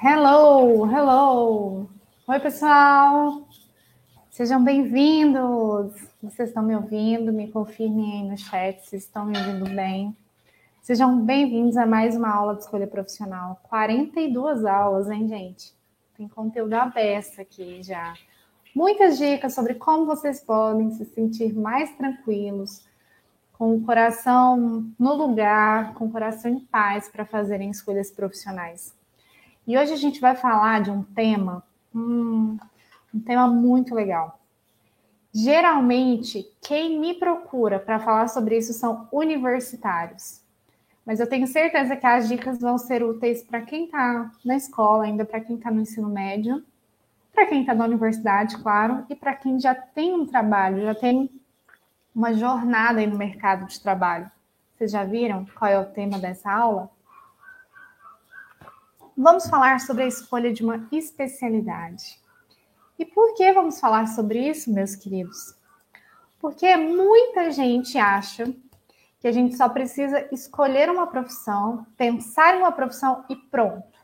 Hello, hello. Oi, pessoal. Sejam bem-vindos. Vocês estão me ouvindo? Me confirmem aí no chat se estão me ouvindo bem. Sejam bem-vindos a mais uma aula de escolha profissional. 42 aulas, hein, gente? Tem conteúdo aberto aqui já. Muitas dicas sobre como vocês podem se sentir mais tranquilos, com o coração no lugar, com o coração em paz para fazerem escolhas profissionais. E hoje a gente vai falar de um tema, hum, um tema muito legal. Geralmente, quem me procura para falar sobre isso são universitários. Mas eu tenho certeza que as dicas vão ser úteis para quem está na escola, ainda para quem está no ensino médio, para quem está na universidade, claro, e para quem já tem um trabalho, já tem uma jornada aí no mercado de trabalho. Vocês já viram qual é o tema dessa aula? Vamos falar sobre a escolha de uma especialidade. E por que vamos falar sobre isso, meus queridos? Porque muita gente acha que a gente só precisa escolher uma profissão, pensar em uma profissão e pronto.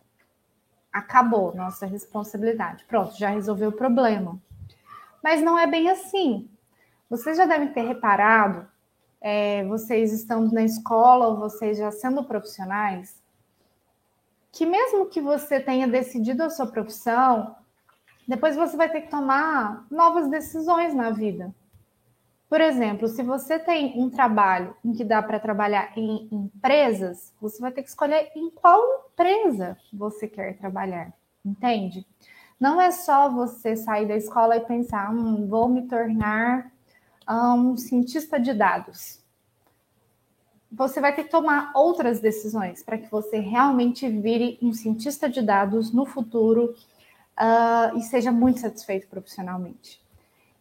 Acabou nossa responsabilidade. Pronto, já resolveu o problema. Mas não é bem assim. Vocês já devem ter reparado, é, vocês estando na escola ou vocês já sendo profissionais, que mesmo que você tenha decidido a sua profissão, depois você vai ter que tomar novas decisões na vida. Por exemplo, se você tem um trabalho em que dá para trabalhar em empresas, você vai ter que escolher em qual empresa você quer trabalhar, entende? Não é só você sair da escola e pensar, hum, vou me tornar um cientista de dados você vai ter que tomar outras decisões para que você realmente vire um cientista de dados no futuro uh, e seja muito satisfeito profissionalmente.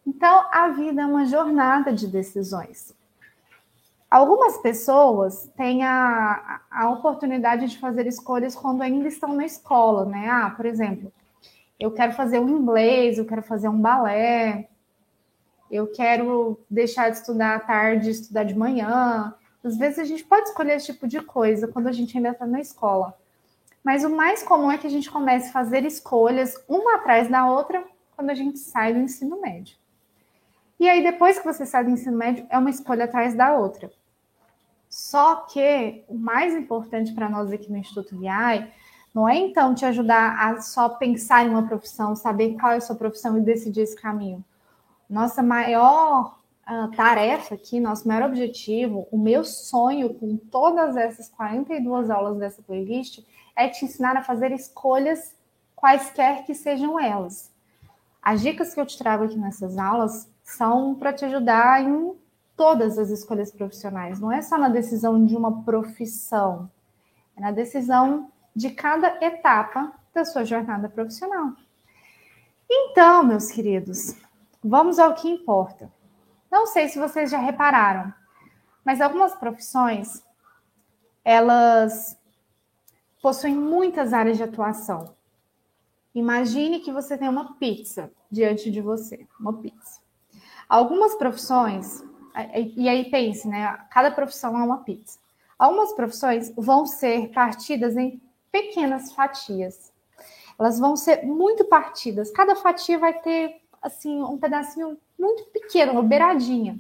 Então, a vida é uma jornada de decisões. Algumas pessoas têm a, a oportunidade de fazer escolhas quando ainda estão na escola, né? Ah, por exemplo, eu quero fazer um inglês, eu quero fazer um balé, eu quero deixar de estudar à tarde estudar de manhã, às vezes a gente pode escolher esse tipo de coisa quando a gente ainda está na escola. Mas o mais comum é que a gente comece a fazer escolhas uma atrás da outra quando a gente sai do ensino médio. E aí, depois que você sai do ensino médio, é uma escolha atrás da outra. Só que o mais importante para nós aqui no Instituto VI não é então te ajudar a só pensar em uma profissão, saber qual é a sua profissão e decidir esse caminho. Nossa maior a tarefa aqui, nosso maior objetivo, o meu sonho com todas essas 42 aulas dessa playlist é te ensinar a fazer escolhas quaisquer que sejam elas. As dicas que eu te trago aqui nessas aulas são para te ajudar em todas as escolhas profissionais, não é só na decisão de uma profissão, é na decisão de cada etapa da sua jornada profissional. Então, meus queridos, vamos ao que importa. Não sei se vocês já repararam, mas algumas profissões elas possuem muitas áreas de atuação. Imagine que você tem uma pizza diante de você, uma pizza. Algumas profissões, e aí pense, né? Cada profissão é uma pizza. Algumas profissões vão ser partidas em pequenas fatias. Elas vão ser muito partidas. Cada fatia vai ter assim um pedacinho muito pequeno, uma beiradinha.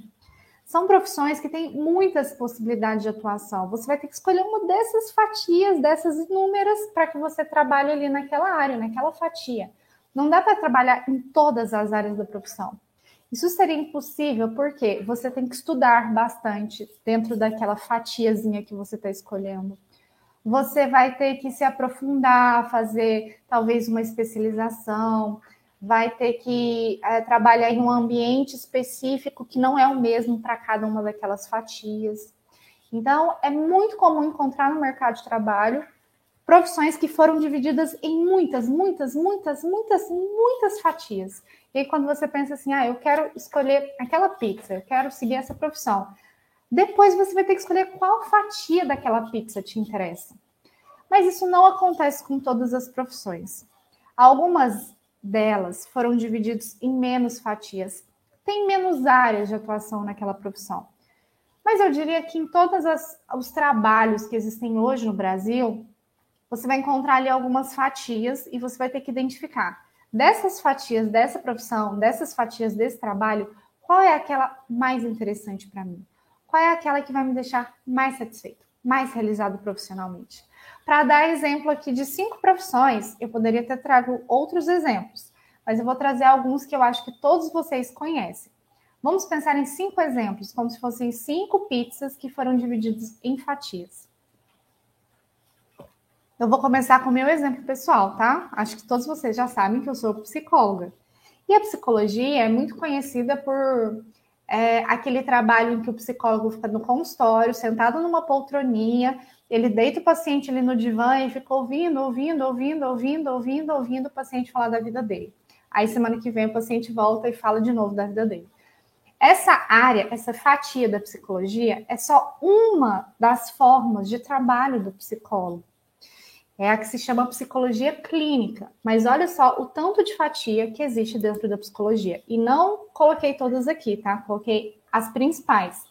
São profissões que têm muitas possibilidades de atuação. Você vai ter que escolher uma dessas fatias, dessas inúmeras, para que você trabalhe ali naquela área, naquela fatia. Não dá para trabalhar em todas as áreas da profissão. Isso seria impossível porque você tem que estudar bastante dentro daquela fatiazinha que você está escolhendo. Você vai ter que se aprofundar, fazer talvez uma especialização, vai ter que é, trabalhar em um ambiente específico que não é o mesmo para cada uma daquelas fatias. Então, é muito comum encontrar no mercado de trabalho profissões que foram divididas em muitas, muitas, muitas, muitas, muitas fatias. E aí, quando você pensa assim, ah, eu quero escolher aquela pizza, eu quero seguir essa profissão, depois você vai ter que escolher qual fatia daquela pizza te interessa. Mas isso não acontece com todas as profissões. Algumas delas foram divididos em menos fatias. Tem menos áreas de atuação naquela profissão. Mas eu diria que em todos os trabalhos que existem hoje no Brasil, você vai encontrar ali algumas fatias e você vai ter que identificar dessas fatias dessa profissão, dessas fatias desse trabalho, qual é aquela mais interessante para mim? Qual é aquela que vai me deixar mais satisfeito, mais realizado profissionalmente? Para dar exemplo aqui de cinco profissões, eu poderia ter trago outros exemplos, mas eu vou trazer alguns que eu acho que todos vocês conhecem. Vamos pensar em cinco exemplos, como se fossem cinco pizzas que foram divididas em fatias. Eu vou começar com o meu exemplo pessoal, tá? Acho que todos vocês já sabem que eu sou psicóloga. E a psicologia é muito conhecida por é, aquele trabalho em que o psicólogo fica no consultório, sentado numa poltroninha, ele deita o paciente ali no divã e fica ouvindo, ouvindo, ouvindo, ouvindo, ouvindo, ouvindo o paciente falar da vida dele. Aí semana que vem o paciente volta e fala de novo da vida dele. Essa área, essa fatia da psicologia é só uma das formas de trabalho do psicólogo. É a que se chama psicologia clínica. Mas olha só o tanto de fatia que existe dentro da psicologia. E não coloquei todas aqui, tá? Coloquei as principais.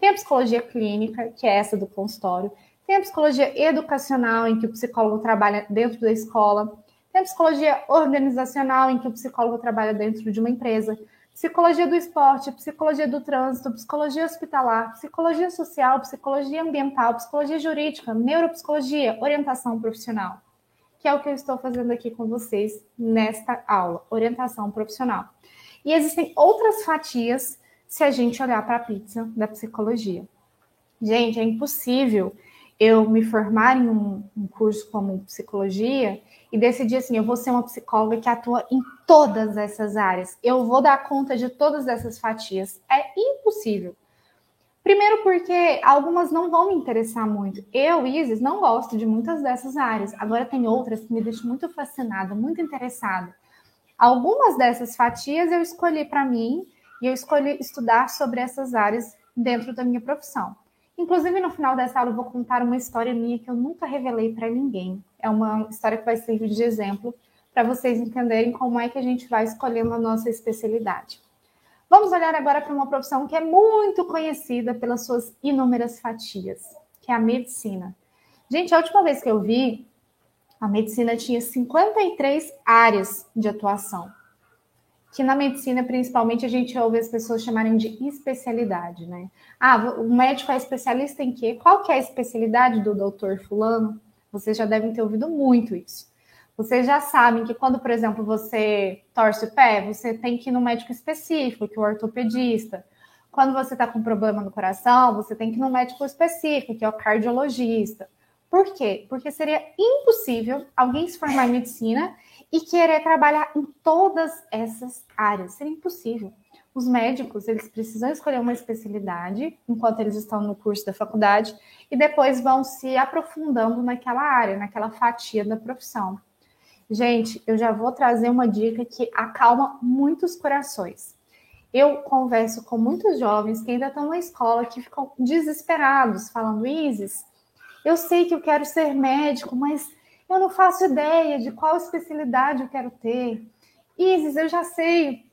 Tem a psicologia clínica, que é essa do consultório. Tem a psicologia educacional, em que o psicólogo trabalha dentro da escola. Tem a psicologia organizacional, em que o psicólogo trabalha dentro de uma empresa psicologia do esporte, psicologia do trânsito, psicologia hospitalar, psicologia social, psicologia ambiental, psicologia jurídica, neuropsicologia, orientação profissional, que é o que eu estou fazendo aqui com vocês nesta aula, orientação profissional. E existem outras fatias se a gente olhar para a pizza da psicologia. Gente, é impossível eu me formar em um, um curso como psicologia e decidir assim, eu vou ser uma psicóloga que atua em todas essas áreas. Eu vou dar conta de todas essas fatias. É impossível. Primeiro porque algumas não vão me interessar muito. Eu, Isis, não gosto de muitas dessas áreas. Agora tem outras que me deixam muito fascinada, muito interessada. Algumas dessas fatias eu escolhi para mim e eu escolhi estudar sobre essas áreas dentro da minha profissão. Inclusive, no final dessa aula, eu vou contar uma história minha que eu nunca revelei para ninguém. É uma história que vai servir de exemplo para vocês entenderem como é que a gente vai escolhendo a nossa especialidade. Vamos olhar agora para uma profissão que é muito conhecida pelas suas inúmeras fatias, que é a medicina. Gente, a última vez que eu vi, a medicina tinha 53 áreas de atuação que na medicina, principalmente, a gente ouve as pessoas chamarem de especialidade, né? Ah, o médico é especialista em quê? Qual que é a especialidade do doutor fulano? Vocês já devem ter ouvido muito isso. Vocês já sabem que quando, por exemplo, você torce o pé, você tem que ir no médico específico, que é o ortopedista. Quando você está com problema no coração, você tem que ir no médico específico, que é o cardiologista. Por quê? Porque seria impossível alguém se formar em medicina e querer trabalhar em todas essas áreas. Seria impossível. Os médicos, eles precisam escolher uma especialidade enquanto eles estão no curso da faculdade e depois vão se aprofundando naquela área, naquela fatia da profissão. Gente, eu já vou trazer uma dica que acalma muitos corações. Eu converso com muitos jovens que ainda estão na escola que ficam desesperados, falando: Isis, eu sei que eu quero ser médico, mas eu não faço ideia de qual especialidade eu quero ter. Isis, eu já sei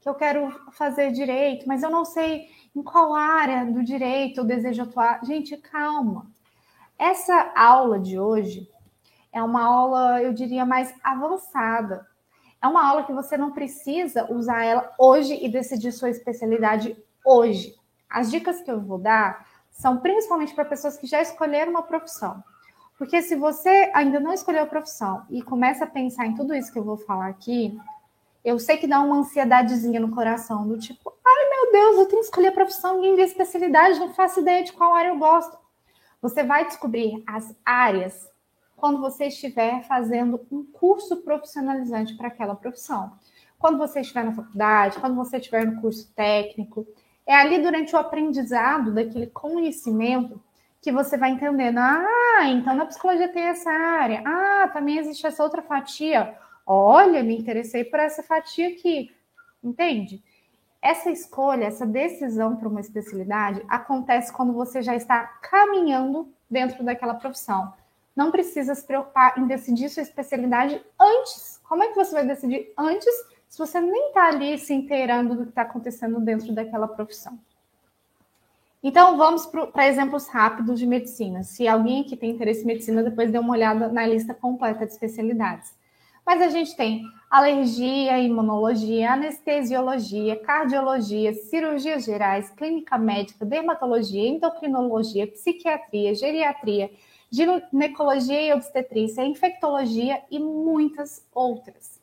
que eu quero fazer direito, mas eu não sei em qual área do direito eu desejo atuar. Gente, calma. Essa aula de hoje é uma aula, eu diria, mais avançada. É uma aula que você não precisa usar ela hoje e decidir sua especialidade hoje. As dicas que eu vou dar são principalmente para pessoas que já escolheram uma profissão. Porque se você ainda não escolheu a profissão e começa a pensar em tudo isso que eu vou falar aqui, eu sei que dá uma ansiedadezinha no coração, do tipo, ai meu Deus, eu tenho que escolher a profissão, ninguém vê especialidade, não faço ideia de qual área eu gosto. Você vai descobrir as áreas quando você estiver fazendo um curso profissionalizante para aquela profissão. Quando você estiver na faculdade, quando você estiver no curso técnico, é ali durante o aprendizado daquele conhecimento que você vai entendendo. Ah, então na psicologia tem essa área. Ah, também existe essa outra fatia. Olha, me interessei por essa fatia aqui. Entende? Essa escolha, essa decisão para uma especialidade acontece quando você já está caminhando dentro daquela profissão. Não precisa se preocupar em decidir sua especialidade antes. Como é que você vai decidir antes se você nem está ali se inteirando do que está acontecendo dentro daquela profissão? Então, vamos para exemplos rápidos de medicina. Se alguém aqui tem interesse em medicina, depois dê uma olhada na lista completa de especialidades. Mas a gente tem alergia, imunologia, anestesiologia, cardiologia, cirurgias gerais, clínica médica, dermatologia, endocrinologia, psiquiatria, geriatria, ginecologia e obstetrícia, infectologia e muitas outras.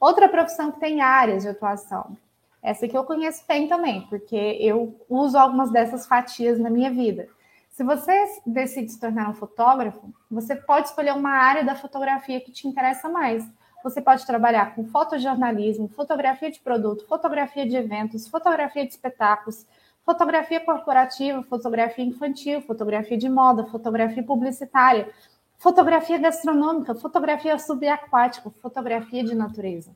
Outra profissão que tem áreas de atuação. Essa que eu conheço bem também, porque eu uso algumas dessas fatias na minha vida. Se você decide se tornar um fotógrafo, você pode escolher uma área da fotografia que te interessa mais. Você pode trabalhar com fotojornalismo, fotografia de produto, fotografia de eventos, fotografia de espetáculos, fotografia corporativa, fotografia infantil, fotografia de moda, fotografia publicitária, fotografia gastronômica, fotografia subaquática, fotografia de natureza.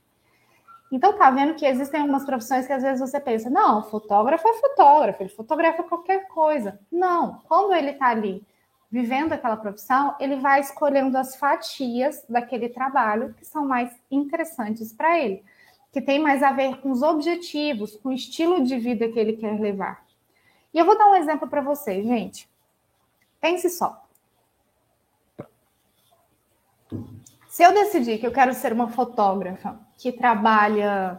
Então, tá vendo que existem algumas profissões que às vezes você pensa, não, fotógrafo é fotógrafo, ele fotografa qualquer coisa. Não, quando ele está ali vivendo aquela profissão, ele vai escolhendo as fatias daquele trabalho que são mais interessantes para ele, que tem mais a ver com os objetivos, com o estilo de vida que ele quer levar. E eu vou dar um exemplo para vocês, gente. Pense só. Se eu decidir que eu quero ser uma fotógrafa que trabalha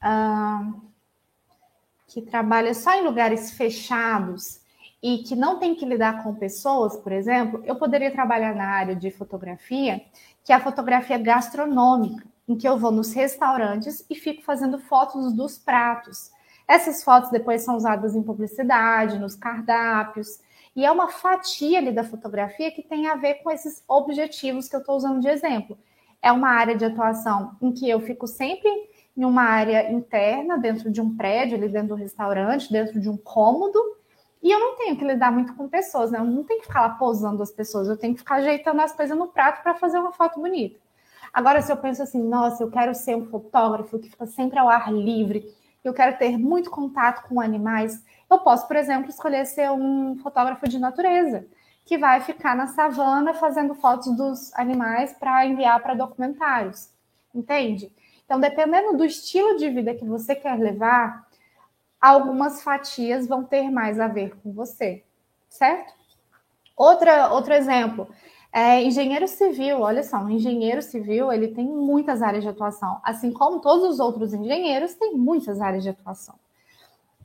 uh, que trabalha só em lugares fechados e que não tem que lidar com pessoas, por exemplo, eu poderia trabalhar na área de fotografia, que é a fotografia gastronômica, em que eu vou nos restaurantes e fico fazendo fotos dos pratos. Essas fotos depois são usadas em publicidade, nos cardápios, e é uma fatia ali da fotografia que tem a ver com esses objetivos que eu estou usando de exemplo é uma área de atuação em que eu fico sempre em uma área interna, dentro de um prédio, ali dentro do restaurante, dentro de um cômodo, e eu não tenho que lidar muito com pessoas, né? Eu não tenho que ficar lá posando as pessoas, eu tenho que ficar ajeitando as coisas no prato para fazer uma foto bonita. Agora, se eu penso assim, nossa, eu quero ser um fotógrafo que fica sempre ao ar livre, eu quero ter muito contato com animais, eu posso, por exemplo, escolher ser um fotógrafo de natureza que vai ficar na savana fazendo fotos dos animais para enviar para documentários. Entende? Então, dependendo do estilo de vida que você quer levar, algumas fatias vão ter mais a ver com você, certo? Outra, outro exemplo, é engenheiro civil. Olha só, um engenheiro civil ele tem muitas áreas de atuação, assim como todos os outros engenheiros têm muitas áreas de atuação.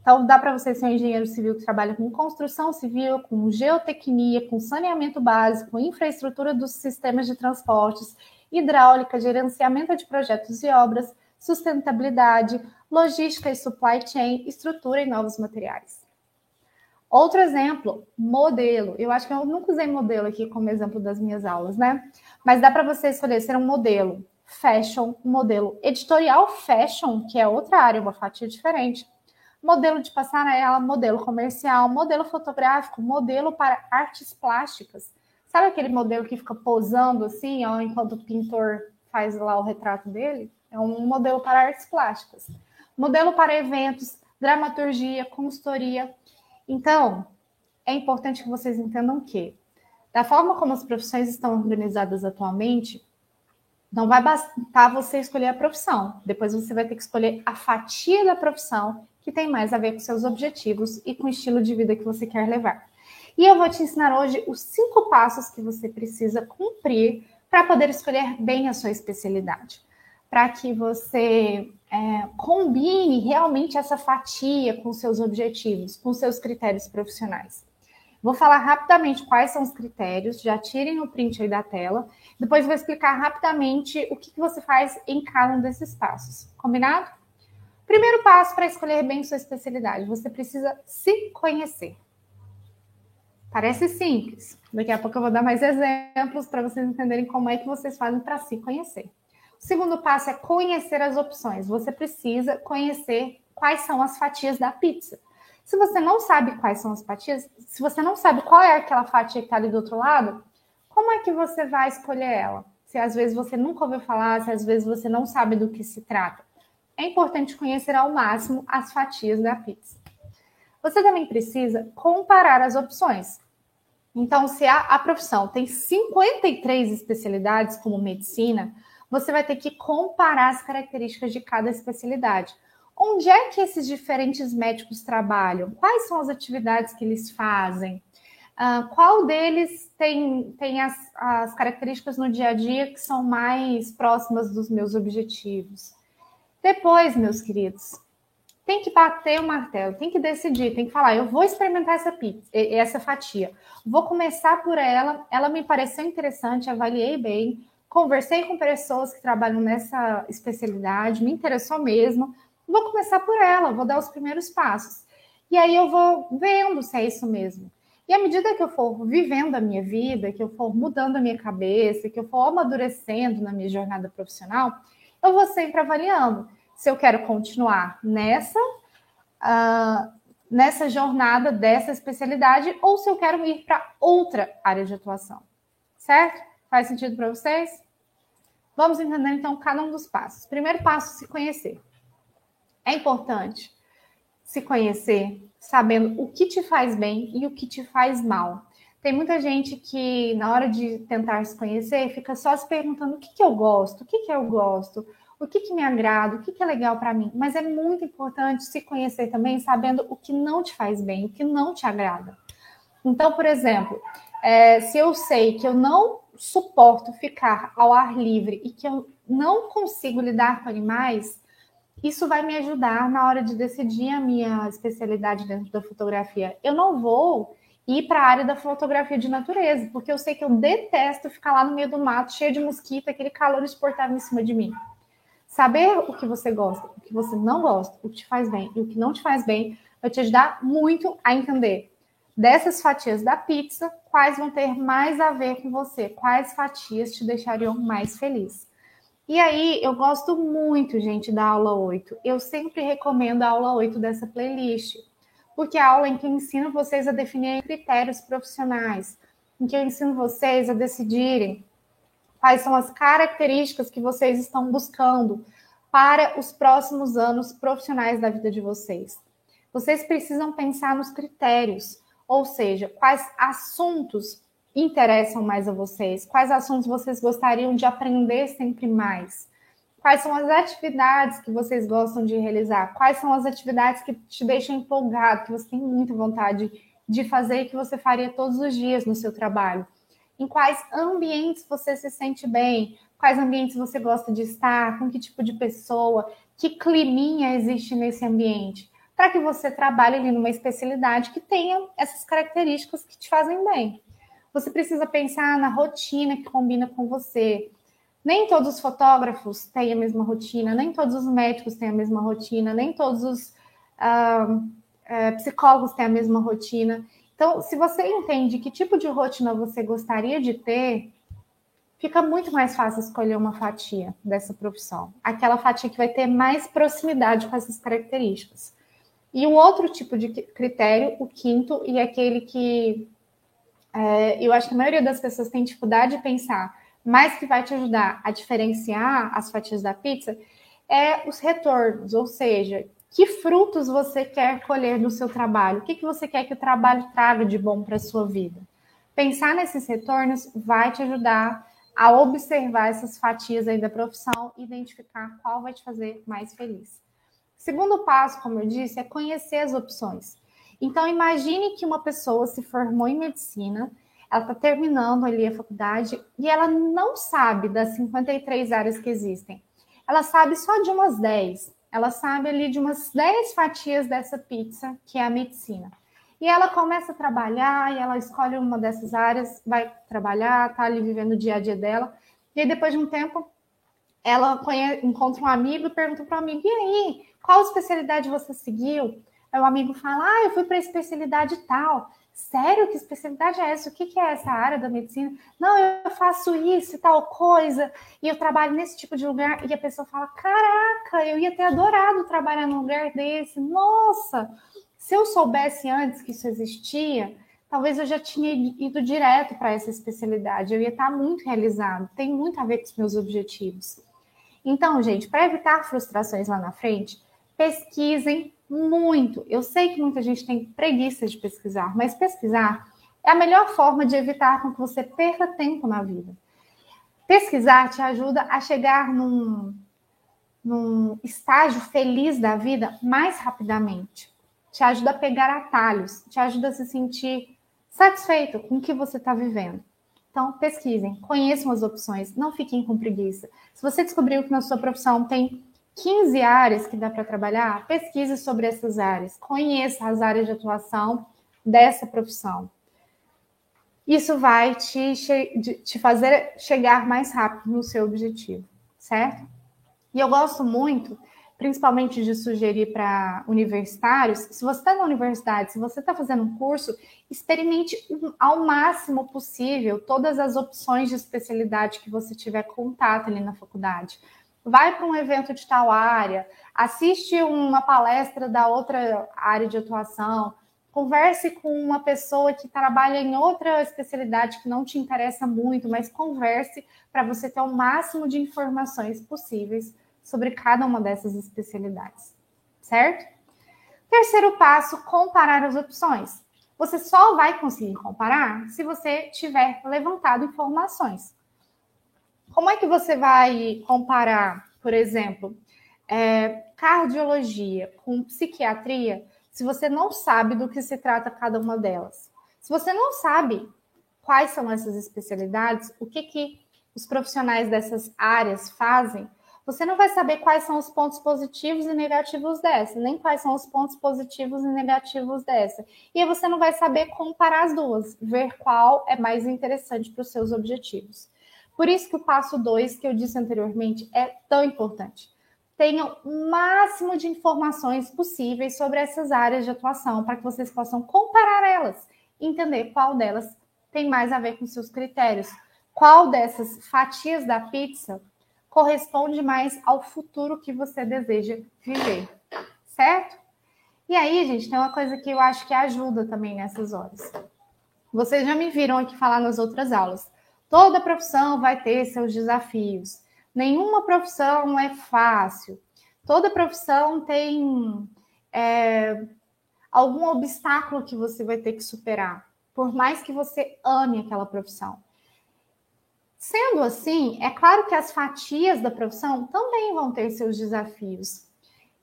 Então, dá para você ser um engenheiro civil que trabalha com construção civil, com geotecnia, com saneamento básico, infraestrutura dos sistemas de transportes, hidráulica, gerenciamento de projetos e obras, sustentabilidade, logística e supply chain, estrutura e novos materiais. Outro exemplo, modelo. Eu acho que eu nunca usei modelo aqui como exemplo das minhas aulas, né? Mas dá para você escolher ser um modelo fashion, um modelo editorial fashion, que é outra área, uma fatia diferente modelo de passarela, modelo comercial, modelo fotográfico, modelo para artes plásticas. Sabe aquele modelo que fica posando assim, ó, enquanto o pintor faz lá o retrato dele? É um modelo para artes plásticas. Modelo para eventos, dramaturgia, consultoria. Então, é importante que vocês entendam que, da forma como as profissões estão organizadas atualmente, não vai bastar você escolher a profissão. Depois você vai ter que escolher a fatia da profissão que tem mais a ver com seus objetivos e com o estilo de vida que você quer levar. E eu vou te ensinar hoje os cinco passos que você precisa cumprir para poder escolher bem a sua especialidade, para que você é, combine realmente essa fatia com seus objetivos, com seus critérios profissionais. Vou falar rapidamente quais são os critérios, já tirem o print aí da tela. Depois vou explicar rapidamente o que, que você faz em cada um desses passos. Combinado? Primeiro passo para escolher bem sua especialidade: você precisa se conhecer. Parece simples. Daqui a pouco eu vou dar mais exemplos para vocês entenderem como é que vocês fazem para se conhecer. O segundo passo é conhecer as opções. Você precisa conhecer quais são as fatias da pizza. Se você não sabe quais são as fatias, se você não sabe qual é aquela fatia que está ali do outro lado, como é que você vai escolher ela? Se às vezes você nunca ouviu falar, se às vezes você não sabe do que se trata é importante conhecer ao máximo as fatias da pizza. Você também precisa comparar as opções. Então, se a, a profissão tem 53 especialidades, como medicina, você vai ter que comparar as características de cada especialidade. onde é que esses diferentes médicos trabalham? Quais são as atividades que eles fazem? Uh, qual deles tem, tem as, as características no dia a dia que são mais próximas dos meus objetivos? Depois, meus queridos, tem que bater o martelo, tem que decidir, tem que falar, eu vou experimentar essa pizza, essa fatia. Vou começar por ela, ela me pareceu interessante, avaliei bem, conversei com pessoas que trabalham nessa especialidade, me interessou mesmo. Vou começar por ela, vou dar os primeiros passos. E aí eu vou vendo se é isso mesmo. E à medida que eu for vivendo a minha vida, que eu for mudando a minha cabeça, que eu for amadurecendo na minha jornada profissional, eu vou sempre avaliando se eu quero continuar nessa, uh, nessa jornada dessa especialidade ou se eu quero ir para outra área de atuação. Certo? Faz sentido para vocês? Vamos entender então cada um dos passos. Primeiro passo, se conhecer. É importante se conhecer, sabendo o que te faz bem e o que te faz mal. Tem muita gente que, na hora de tentar se conhecer, fica só se perguntando o que, que eu gosto, o que, que eu gosto, o que, que me agrada, o que, que é legal para mim. Mas é muito importante se conhecer também, sabendo o que não te faz bem, o que não te agrada. Então, por exemplo, é, se eu sei que eu não suporto ficar ao ar livre e que eu não consigo lidar com animais, isso vai me ajudar na hora de decidir a minha especialidade dentro da fotografia. Eu não vou ir para a área da fotografia de natureza, porque eu sei que eu detesto ficar lá no meio do mato, cheio de mosquito, aquele calor insuportável em cima de mim. Saber o que você gosta, o que você não gosta, o que te faz bem e o que não te faz bem, vai te ajudar muito a entender dessas fatias da pizza, quais vão ter mais a ver com você, quais fatias te deixariam mais feliz. E aí, eu gosto muito, gente, da aula 8. Eu sempre recomendo a aula 8 dessa playlist, porque a aula em que eu ensino vocês a definir critérios profissionais, em que eu ensino vocês a decidirem quais são as características que vocês estão buscando para os próximos anos profissionais da vida de vocês. Vocês precisam pensar nos critérios, ou seja, quais assuntos interessam mais a vocês, quais assuntos vocês gostariam de aprender sempre mais, quais são as atividades que vocês gostam de realizar, quais são as atividades que te deixam empolgado, que você tem muita vontade de fazer e que você faria todos os dias no seu trabalho? Em quais ambientes você se sente bem, quais ambientes você gosta de estar, com que tipo de pessoa, que climinha existe nesse ambiente, para que você trabalhe ali numa especialidade que tenha essas características que te fazem bem. Você precisa pensar na rotina que combina com você. Nem todos os fotógrafos têm a mesma rotina, nem todos os médicos têm a mesma rotina, nem todos os uh, psicólogos têm a mesma rotina. Então, se você entende que tipo de rotina você gostaria de ter, fica muito mais fácil escolher uma fatia dessa profissão. Aquela fatia que vai ter mais proximidade com essas características. E o outro tipo de critério, o quinto, e aquele que é, eu acho que a maioria das pessoas tem dificuldade de pensar, mas que vai te ajudar a diferenciar as fatias da pizza, é os retornos, ou seja, que frutos você quer colher do seu trabalho? O que, que você quer que o trabalho traga de bom para a sua vida? Pensar nesses retornos vai te ajudar a observar essas fatias aí da profissão e identificar qual vai te fazer mais feliz. Segundo passo, como eu disse, é conhecer as opções. Então, imagine que uma pessoa se formou em medicina, ela está terminando ali a faculdade e ela não sabe das 53 áreas que existem. Ela sabe só de umas 10 ela sabe ali de umas 10 fatias dessa pizza, que é a medicina. E ela começa a trabalhar, e ela escolhe uma dessas áreas, vai trabalhar, tá ali vivendo o dia a dia dela. E aí, depois de um tempo, ela conhece, encontra um amigo e pergunta para o amigo: e aí, qual especialidade você seguiu? Aí o amigo fala: ah, eu fui para a especialidade tal. Sério? Que especialidade é essa? O que, que é essa área da medicina? Não, eu faço isso e tal coisa, e eu trabalho nesse tipo de lugar. E a pessoa fala: Caraca, eu ia ter adorado trabalhar num lugar desse. Nossa, se eu soubesse antes que isso existia, talvez eu já tinha ido direto para essa especialidade. Eu ia estar muito realizado. Tem muito a ver com os meus objetivos. Então, gente, para evitar frustrações lá na frente, pesquisem muito. Eu sei que muita gente tem preguiça de pesquisar, mas pesquisar é a melhor forma de evitar com que você perca tempo na vida. Pesquisar te ajuda a chegar num, num estágio feliz da vida mais rapidamente. Te ajuda a pegar atalhos, te ajuda a se sentir satisfeito com o que você está vivendo. Então, pesquisem, conheçam as opções, não fiquem com preguiça. Se você descobriu que na sua profissão tem 15 áreas que dá para trabalhar, pesquise sobre essas áreas, conheça as áreas de atuação dessa profissão. Isso vai te, te fazer chegar mais rápido no seu objetivo, certo? E eu gosto muito, principalmente de sugerir para universitários, se você está na universidade, se você está fazendo um curso, experimente ao máximo possível todas as opções de especialidade que você tiver contato ali na faculdade. Vai para um evento de tal área, assiste uma palestra da outra área de atuação, converse com uma pessoa que trabalha em outra especialidade que não te interessa muito, mas converse para você ter o máximo de informações possíveis sobre cada uma dessas especialidades, certo? Terceiro passo, comparar as opções. Você só vai conseguir comparar se você tiver levantado informações. Como é que você vai comparar, por exemplo, é, cardiologia com psiquiatria se você não sabe do que se trata cada uma delas? Se você não sabe quais são essas especialidades, o que, que os profissionais dessas áreas fazem, você não vai saber quais são os pontos positivos e negativos dessa, nem quais são os pontos positivos e negativos dessa. E você não vai saber comparar as duas, ver qual é mais interessante para os seus objetivos. Por isso que o passo 2, que eu disse anteriormente, é tão importante. Tenham o máximo de informações possíveis sobre essas áreas de atuação, para que vocês possam comparar elas, entender qual delas tem mais a ver com seus critérios, qual dessas fatias da pizza corresponde mais ao futuro que você deseja viver, certo? E aí, gente, tem uma coisa que eu acho que ajuda também nessas horas. Vocês já me viram aqui falar nas outras aulas. Toda profissão vai ter seus desafios. Nenhuma profissão é fácil. Toda profissão tem é, algum obstáculo que você vai ter que superar, por mais que você ame aquela profissão. Sendo assim, é claro que as fatias da profissão também vão ter seus desafios.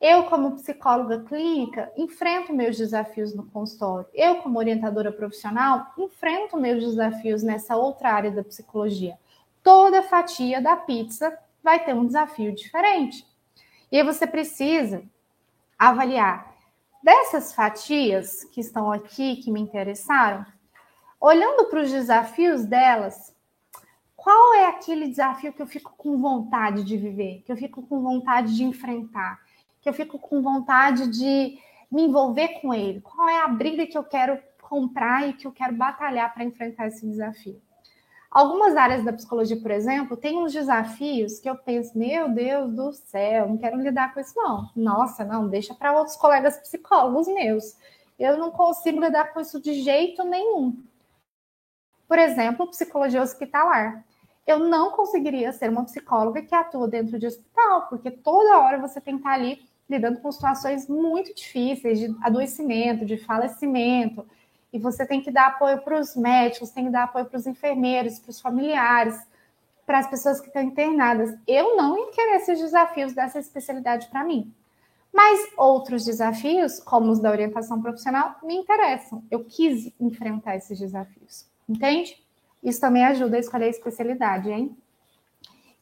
Eu, como psicóloga clínica, enfrento meus desafios no consultório. Eu, como orientadora profissional, enfrento meus desafios nessa outra área da psicologia. Toda fatia da pizza vai ter um desafio diferente. E aí você precisa avaliar dessas fatias que estão aqui, que me interessaram, olhando para os desafios delas, qual é aquele desafio que eu fico com vontade de viver, que eu fico com vontade de enfrentar, que eu fico com vontade de me envolver com ele? Qual é a briga que eu quero comprar e que eu quero batalhar para enfrentar esse desafio? Algumas áreas da psicologia, por exemplo, tem uns desafios que eu penso, meu Deus do céu, não quero lidar com isso, não. Nossa, não, deixa para outros colegas psicólogos meus. Eu não consigo lidar com isso de jeito nenhum. Por exemplo, psicologia hospitalar eu não conseguiria ser uma psicóloga que atua dentro de hospital, porque toda hora você tem que estar ali lidando com situações muito difíceis de adoecimento, de falecimento, e você tem que dar apoio para os médicos, tem que dar apoio para os enfermeiros, para os familiares, para as pessoas que estão internadas. Eu não enqueria esses desafios dessa especialidade para mim. Mas outros desafios, como os da orientação profissional, me interessam. Eu quis enfrentar esses desafios, entende? Isso também ajuda a escolher a especialidade, hein?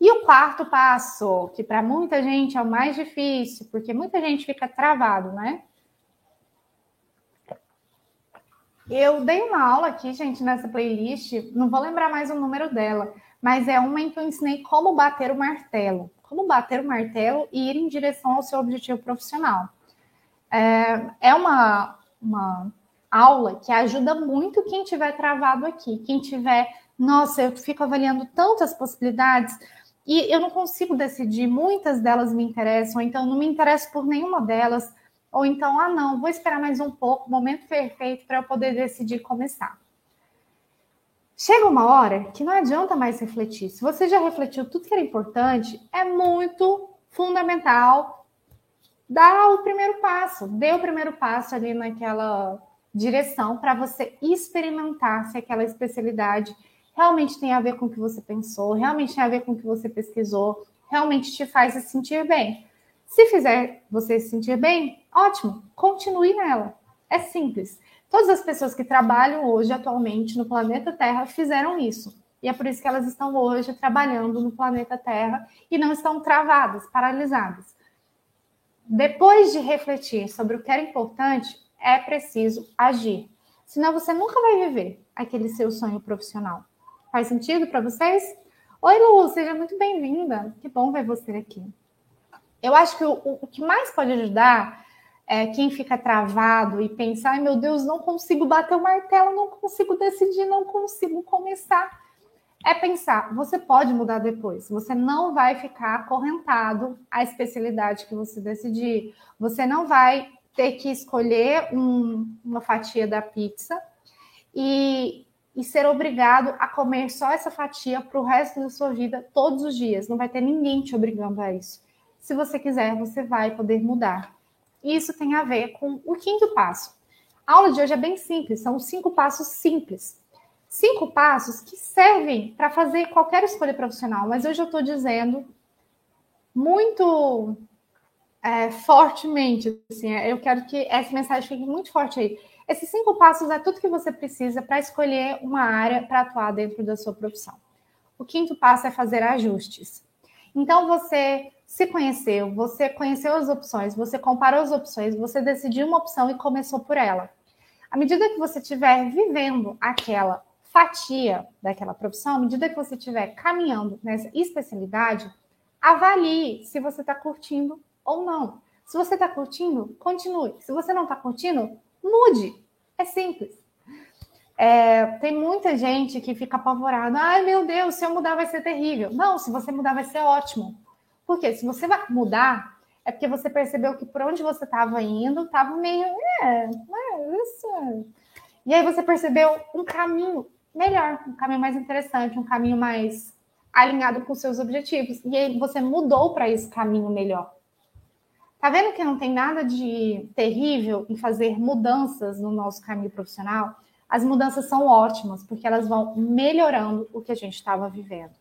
E o quarto passo, que para muita gente é o mais difícil, porque muita gente fica travado, né? Eu dei uma aula aqui, gente, nessa playlist, não vou lembrar mais o número dela, mas é uma em que eu ensinei como bater o martelo. Como bater o martelo e ir em direção ao seu objetivo profissional. É, é uma, uma aula que ajuda muito quem tiver travado aqui, quem tiver, nossa, eu fico avaliando tantas possibilidades e eu não consigo decidir, muitas delas me interessam, então não me interesso por nenhuma delas, ou então, ah, não, vou esperar mais um pouco, momento perfeito para eu poder decidir começar. Chega uma hora que não adianta mais refletir. Se você já refletiu tudo que era importante, é muito fundamental dar o primeiro passo, dê o primeiro passo ali naquela direção para você experimentar se aquela especialidade realmente tem a ver com o que você pensou, realmente tem a ver com o que você pesquisou, realmente te faz se sentir bem. Se fizer você se sentir bem, ótimo, continue nela. É simples. Todas as pessoas que trabalham hoje, atualmente, no planeta Terra, fizeram isso. E é por isso que elas estão hoje trabalhando no planeta Terra e não estão travadas, paralisadas. Depois de refletir sobre o que era importante, é preciso agir. Senão você nunca vai viver aquele seu sonho profissional. Faz sentido para vocês? Oi, Lu, seja muito bem-vinda. Que bom ver você aqui. Eu acho que o, o que mais pode ajudar é quem fica travado e pensa: ai meu Deus, não consigo bater o martelo, não consigo decidir, não consigo começar. É pensar, você pode mudar depois. Você não vai ficar acorrentado à especialidade que você decidir. Você não vai ter que escolher um, uma fatia da pizza e, e ser obrigado a comer só essa fatia para o resto da sua vida, todos os dias. Não vai ter ninguém te obrigando a isso. Se você quiser, você vai poder mudar. E isso tem a ver com o quinto passo. A aula de hoje é bem simples, são cinco passos simples. Cinco passos que servem para fazer qualquer escolha profissional, mas hoje eu estou dizendo muito é, fortemente, assim, eu quero que essa mensagem fique muito forte aí. Esses cinco passos é tudo que você precisa para escolher uma área para atuar dentro da sua profissão. O quinto passo é fazer ajustes. Então você se conheceu, você conheceu as opções, você comparou as opções, você decidiu uma opção e começou por ela. À medida que você estiver vivendo aquela fatia daquela profissão, à medida que você estiver caminhando nessa especialidade, avalie se você está curtindo ou não. Se você está curtindo, continue. Se você não está curtindo, mude. É simples. É, tem muita gente que fica apavorada. Ai, meu Deus, se eu mudar vai ser terrível. Não, se você mudar vai ser ótimo. Porque se você vai mudar, é porque você percebeu que por onde você estava indo estava meio. É, é isso. E aí você percebeu um caminho melhor, um caminho mais interessante, um caminho mais alinhado com seus objetivos. E aí você mudou para esse caminho melhor. Tá vendo que não tem nada de terrível em fazer mudanças no nosso caminho profissional? As mudanças são ótimas, porque elas vão melhorando o que a gente estava vivendo.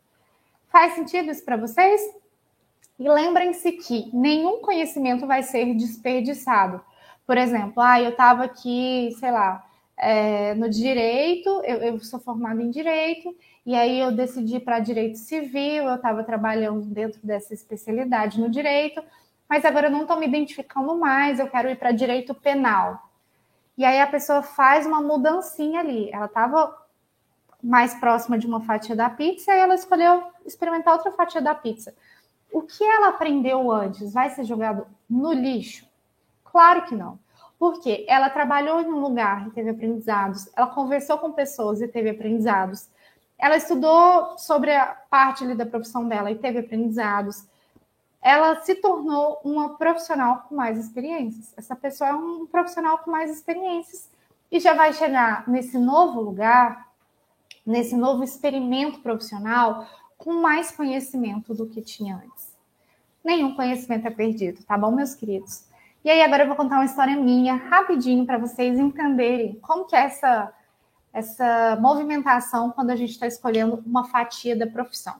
Faz sentido isso para vocês? E lembrem-se que nenhum conhecimento vai ser desperdiçado. Por exemplo, ah, eu estava aqui, sei lá, é, no direito, eu, eu, sou formada em direito, e aí eu decidi para direito civil, eu estava trabalhando dentro dessa especialidade no direito, mas agora eu não estou me identificando mais, eu quero ir para direito penal. E aí a pessoa faz uma mudancinha ali. Ela estava mais próxima de uma fatia da pizza e ela escolheu experimentar outra fatia da pizza. O que ela aprendeu antes vai ser jogado no lixo? Claro que não. Porque ela trabalhou em um lugar e teve aprendizados, ela conversou com pessoas e teve aprendizados, ela estudou sobre a parte ali da profissão dela e teve aprendizados, ela se tornou uma profissional com mais experiências. Essa pessoa é um profissional com mais experiências e já vai chegar nesse novo lugar, nesse novo experimento profissional, com mais conhecimento do que tinha antes. Nenhum conhecimento é perdido, tá bom, meus queridos? E aí agora eu vou contar uma história minha rapidinho para vocês entenderem como que é essa essa movimentação quando a gente está escolhendo uma fatia da profissão.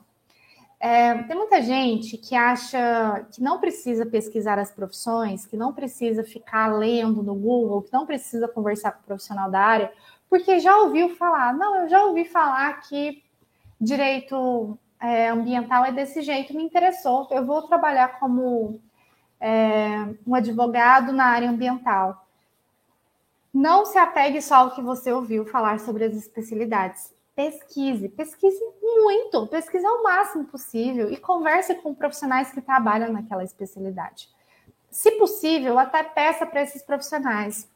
É, tem muita gente que acha que não precisa pesquisar as profissões, que não precisa ficar lendo no Google, que não precisa conversar com o profissional da área, porque já ouviu falar. Não, eu já ouvi falar que direito é, ambiental é desse jeito, me interessou. Eu vou trabalhar como é, um advogado na área ambiental. Não se apegue só ao que você ouviu falar sobre as especialidades pesquise, pesquise muito, pesquise ao máximo possível e converse com profissionais que trabalham naquela especialidade. Se possível, até peça para esses profissionais.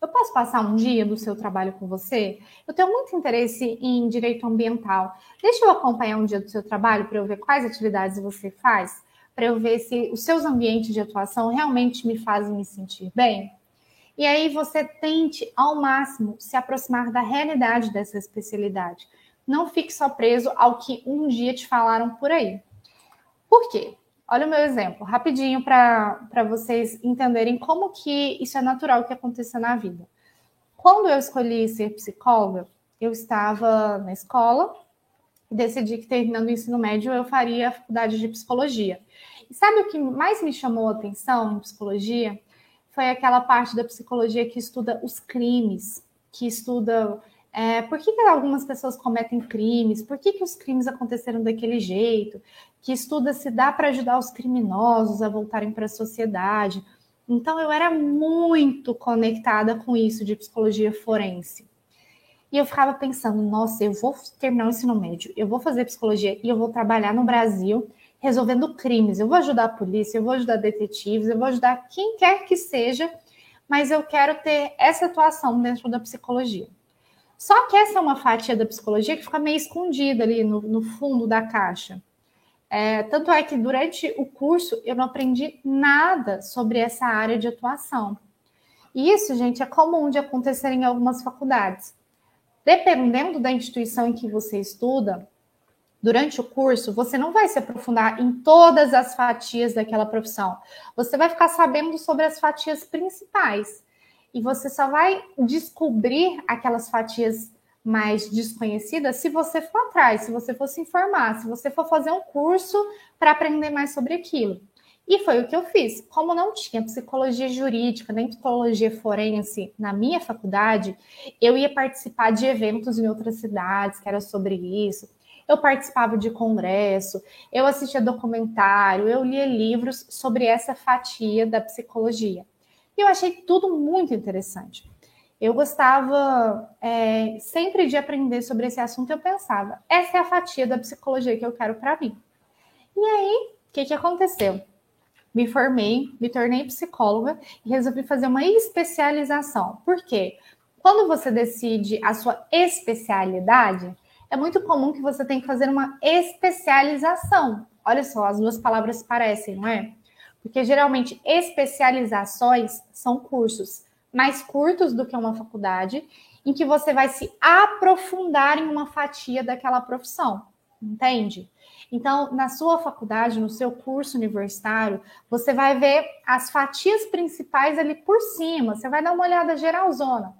Eu posso passar um dia do seu trabalho com você? Eu tenho muito interesse em direito ambiental. Deixa eu acompanhar um dia do seu trabalho para eu ver quais atividades você faz, para eu ver se os seus ambientes de atuação realmente me fazem me sentir bem. E aí você tente ao máximo se aproximar da realidade dessa especialidade. Não fique só preso ao que um dia te falaram por aí. Por quê? Olha o meu exemplo, rapidinho para vocês entenderem como que isso é natural que aconteça na vida. Quando eu escolhi ser psicóloga, eu estava na escola e decidi que terminando o ensino médio eu faria a faculdade de psicologia. E sabe o que mais me chamou a atenção em psicologia? Foi aquela parte da psicologia que estuda os crimes, que estuda é, por que, que, algumas pessoas cometem crimes, por que, que os crimes aconteceram daquele jeito, que estuda se dá para ajudar os criminosos a voltarem para a sociedade. Então eu era muito conectada com isso de psicologia forense. E eu ficava pensando, nossa, eu vou terminar o ensino médio, eu vou fazer psicologia e eu vou trabalhar no Brasil resolvendo crimes. Eu vou ajudar a polícia, eu vou ajudar detetives, eu vou ajudar quem quer que seja, mas eu quero ter essa atuação dentro da psicologia. Só que essa é uma fatia da psicologia que fica meio escondida ali no, no fundo da caixa. É, tanto é que durante o curso eu não aprendi nada sobre essa área de atuação. E isso, gente, é comum de acontecer em algumas faculdades. Dependendo da instituição em que você estuda, durante o curso, você não vai se aprofundar em todas as fatias daquela profissão. Você vai ficar sabendo sobre as fatias principais. E você só vai descobrir aquelas fatias mais desconhecidas se você for atrás, se você for se informar, se você for fazer um curso para aprender mais sobre aquilo. E foi o que eu fiz. Como não tinha psicologia jurídica nem psicologia forense na minha faculdade, eu ia participar de eventos em outras cidades que era sobre isso. Eu participava de congresso, eu assistia documentário, eu lia livros sobre essa fatia da psicologia. E eu achei tudo muito interessante. Eu gostava é, sempre de aprender sobre esse assunto. Eu pensava, essa é a fatia da psicologia que eu quero para mim. E aí, o que, que aconteceu? Me formei, me tornei psicóloga e resolvi fazer uma especialização. Por quê? Quando você decide a sua especialidade, é muito comum que você tenha que fazer uma especialização. Olha só, as duas palavras parecem, não é? Porque geralmente especializações são cursos mais curtos do que uma faculdade, em que você vai se aprofundar em uma fatia daquela profissão, entende? Então, na sua faculdade, no seu curso universitário, você vai ver as fatias principais ali por cima, você vai dar uma olhada geralzona.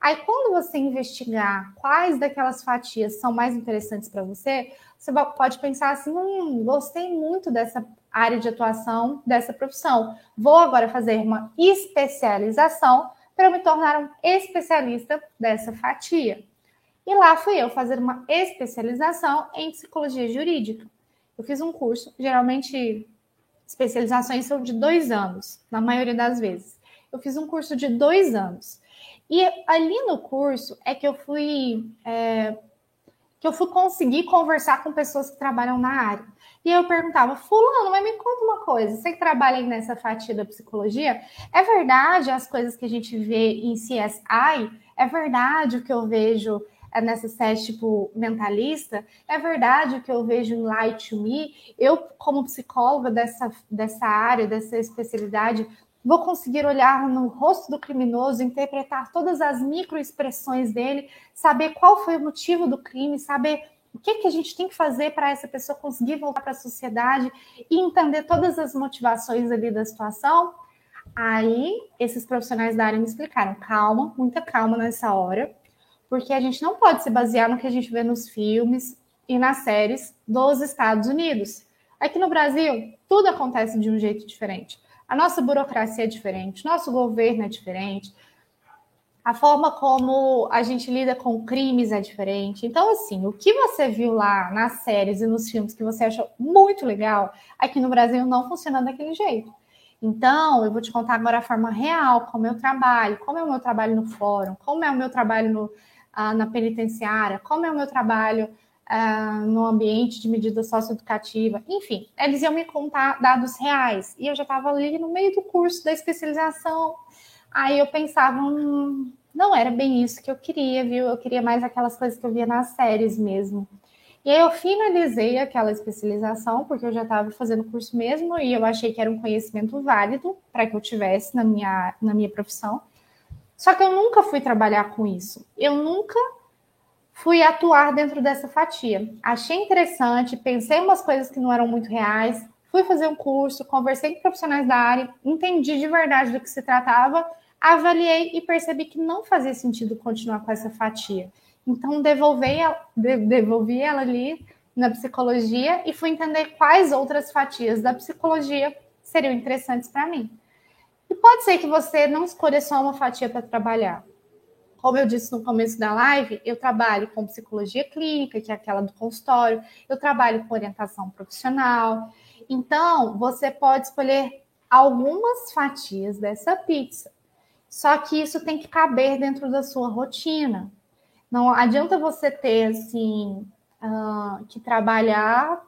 Aí, quando você investigar quais daquelas fatias são mais interessantes para você, você pode pensar assim: hum, gostei muito dessa área de atuação, dessa profissão. Vou agora fazer uma especialização para me tornar um especialista dessa fatia. E lá fui eu fazer uma especialização em psicologia jurídica. Eu fiz um curso, geralmente especializações são de dois anos, na maioria das vezes. Eu fiz um curso de dois anos. E ali no curso é que eu fui é, que eu fui conseguir conversar com pessoas que trabalham na área. E eu perguntava, fulano, mas me conta uma coisa, você que trabalha nessa fatia da psicologia, é verdade as coisas que a gente vê em CSI? É verdade o que eu vejo é, nessa série tipo mentalista? É verdade o que eu vejo em Light to Me? Eu, como psicóloga dessa, dessa área, dessa especialidade, vou conseguir olhar no rosto do criminoso, interpretar todas as microexpressões dele, saber qual foi o motivo do crime, saber o que, que a gente tem que fazer para essa pessoa conseguir voltar para a sociedade e entender todas as motivações ali da situação. Aí, esses profissionais da área me explicaram: calma, muita calma nessa hora, porque a gente não pode se basear no que a gente vê nos filmes e nas séries dos Estados Unidos. Aqui no Brasil, tudo acontece de um jeito diferente. A nossa burocracia é diferente, nosso governo é diferente, a forma como a gente lida com crimes é diferente. Então, assim, o que você viu lá nas séries e nos filmes que você achou muito legal, aqui no Brasil não funciona daquele jeito. Então, eu vou te contar agora a forma real, como eu trabalho, como é o meu trabalho no fórum, como é o meu trabalho no, ah, na penitenciária, como é o meu trabalho uh, no ambiente de medida socioeducativa, enfim, eles iam me contar dados reais. E eu já estava ali no meio do curso da especialização. Aí eu pensava, hum, não era bem isso que eu queria, viu? Eu queria mais aquelas coisas que eu via nas séries mesmo. E aí eu finalizei aquela especialização, porque eu já estava fazendo curso mesmo, e eu achei que era um conhecimento válido para que eu tivesse na minha, na minha profissão. Só que eu nunca fui trabalhar com isso. Eu nunca fui atuar dentro dessa fatia. Achei interessante, pensei umas coisas que não eram muito reais, fui fazer um curso, conversei com profissionais da área, entendi de verdade do que se tratava, avaliei e percebi que não fazia sentido continuar com essa fatia. Então, devolvi ela, devolvi ela ali na psicologia e fui entender quais outras fatias da psicologia seriam interessantes para mim. E pode ser que você não escolha só uma fatia para trabalhar. Como eu disse no começo da live, eu trabalho com psicologia clínica, que é aquela do consultório, eu trabalho com orientação profissional. Então, você pode escolher algumas fatias dessa pizza. Só que isso tem que caber dentro da sua rotina. Não adianta você ter assim uh, que trabalhar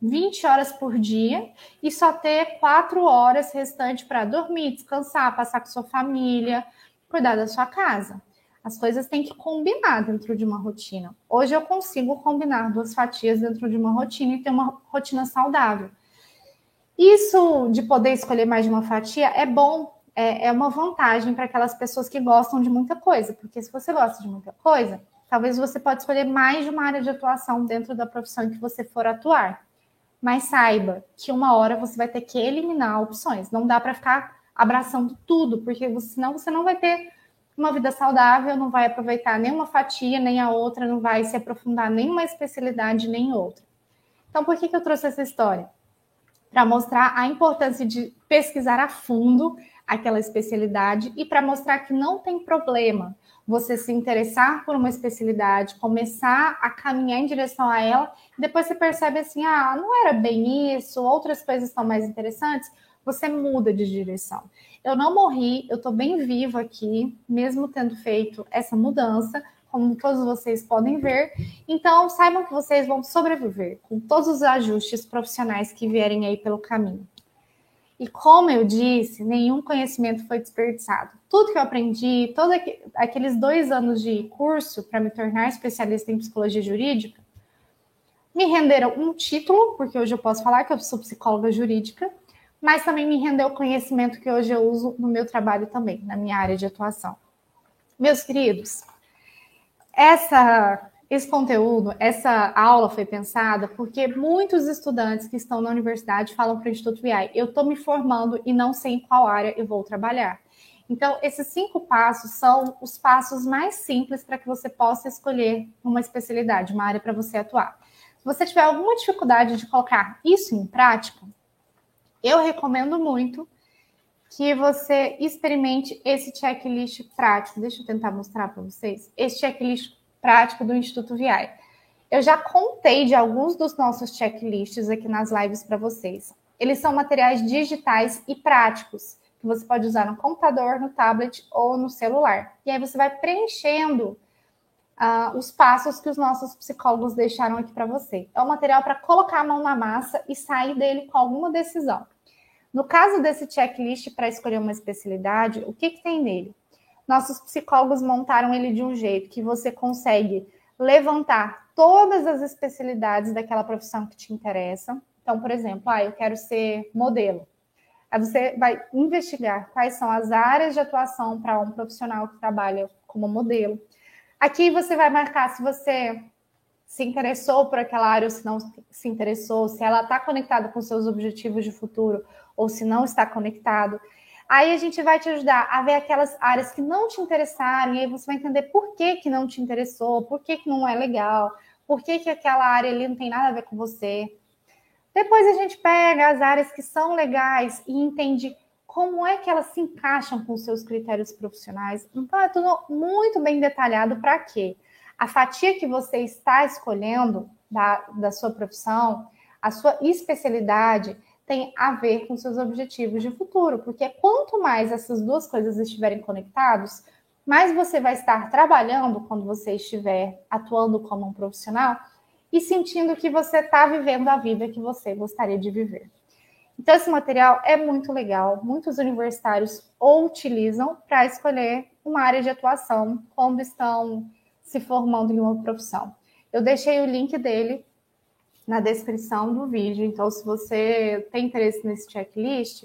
20 horas por dia e só ter quatro horas restante para dormir, descansar, passar com sua família, cuidar da sua casa. As coisas têm que combinar dentro de uma rotina. Hoje eu consigo combinar duas fatias dentro de uma rotina e ter uma rotina saudável. Isso de poder escolher mais de uma fatia é bom, é, é uma vantagem para aquelas pessoas que gostam de muita coisa, porque se você gosta de muita coisa, talvez você pode escolher mais de uma área de atuação dentro da profissão em que você for atuar. Mas saiba que uma hora você vai ter que eliminar opções. Não dá para ficar abraçando tudo, porque senão você não vai ter uma vida saudável, não vai aproveitar nenhuma fatia, nem a outra, não vai se aprofundar nenhuma especialidade, nem outra. Então, por que, que eu trouxe essa história? Para mostrar a importância de pesquisar a fundo aquela especialidade e para mostrar que não tem problema você se interessar por uma especialidade, começar a caminhar em direção a ela, depois você percebe assim: ah, não era bem isso, outras coisas estão mais interessantes, você muda de direção. Eu não morri, eu estou bem viva aqui, mesmo tendo feito essa mudança, como todos vocês podem ver. Então, saibam que vocês vão sobreviver com todos os ajustes profissionais que vierem aí pelo caminho. E como eu disse, nenhum conhecimento foi desperdiçado. Tudo que eu aprendi, todos aqueles dois anos de curso para me tornar especialista em psicologia jurídica, me renderam um título, porque hoje eu posso falar que eu sou psicóloga jurídica, mas também me rendeu conhecimento que hoje eu uso no meu trabalho também, na minha área de atuação. Meus queridos, essa esse conteúdo, essa aula foi pensada porque muitos estudantes que estão na universidade falam para o Instituto VI, eu estou me formando e não sei em qual área eu vou trabalhar. Então, esses cinco passos são os passos mais simples para que você possa escolher uma especialidade, uma área para você atuar. Se você tiver alguma dificuldade de colocar isso em prática, eu recomendo muito que você experimente esse checklist prático. Deixa eu tentar mostrar para vocês. Esse checklist prático do Instituto VI. Eu já contei de alguns dos nossos checklists aqui nas lives para vocês. Eles são materiais digitais e práticos que você pode usar no computador, no tablet ou no celular. E aí você vai preenchendo uh, os passos que os nossos psicólogos deixaram aqui para você. É um material para colocar a mão na massa e sair dele com alguma decisão. No caso desse checklist para escolher uma especialidade, o que, que tem nele? nossos psicólogos montaram ele de um jeito que você consegue levantar todas as especialidades daquela profissão que te interessa. Então, por exemplo, ah, eu quero ser modelo. Aí você vai investigar quais são as áreas de atuação para um profissional que trabalha como modelo. Aqui você vai marcar se você se interessou por aquela área ou se não se interessou, se ela está conectada com seus objetivos de futuro ou se não está conectado. Aí a gente vai te ajudar a ver aquelas áreas que não te interessaram, e aí você vai entender por que, que não te interessou, por que, que não é legal, por que, que aquela área ali não tem nada a ver com você. Depois a gente pega as áreas que são legais e entende como é que elas se encaixam com seus critérios profissionais. Então é tudo muito bem detalhado para quê? A fatia que você está escolhendo da, da sua profissão, a sua especialidade, tem a ver com seus objetivos de futuro, porque quanto mais essas duas coisas estiverem conectadas, mais você vai estar trabalhando quando você estiver atuando como um profissional e sentindo que você está vivendo a vida que você gostaria de viver. Então, esse material é muito legal. Muitos universitários o utilizam para escolher uma área de atuação quando estão se formando em uma profissão. Eu deixei o link dele na descrição do vídeo. Então, se você tem interesse nesse checklist,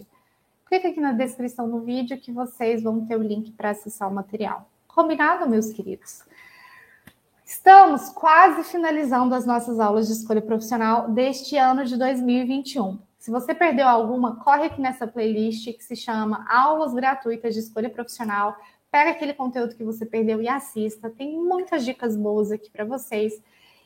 clica aqui na descrição do vídeo que vocês vão ter o link para acessar o material. Combinado, meus queridos? Estamos quase finalizando as nossas aulas de escolha profissional deste ano de 2021. Se você perdeu alguma, corre aqui nessa playlist que se chama Aulas Gratuitas de Escolha Profissional pega aquele conteúdo que você perdeu e assista. Tem muitas dicas boas aqui para vocês.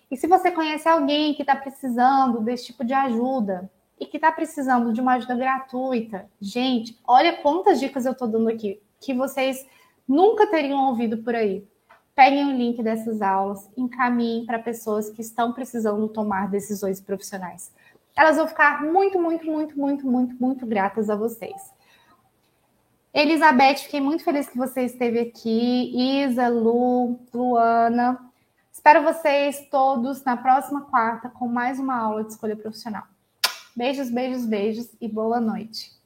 E se você conhece alguém que está precisando desse tipo de ajuda e que está precisando de uma ajuda gratuita, gente, olha quantas dicas eu estou dando aqui que vocês nunca teriam ouvido por aí. Peguem o link dessas aulas, encaminhem para pessoas que estão precisando tomar decisões profissionais. Elas vão ficar muito, muito, muito, muito, muito, muito gratas a vocês. Elizabeth, fiquei muito feliz que você esteve aqui. Isa, Lu, Luana. Espero vocês todos na próxima quarta com mais uma aula de escolha profissional. Beijos, beijos, beijos e boa noite.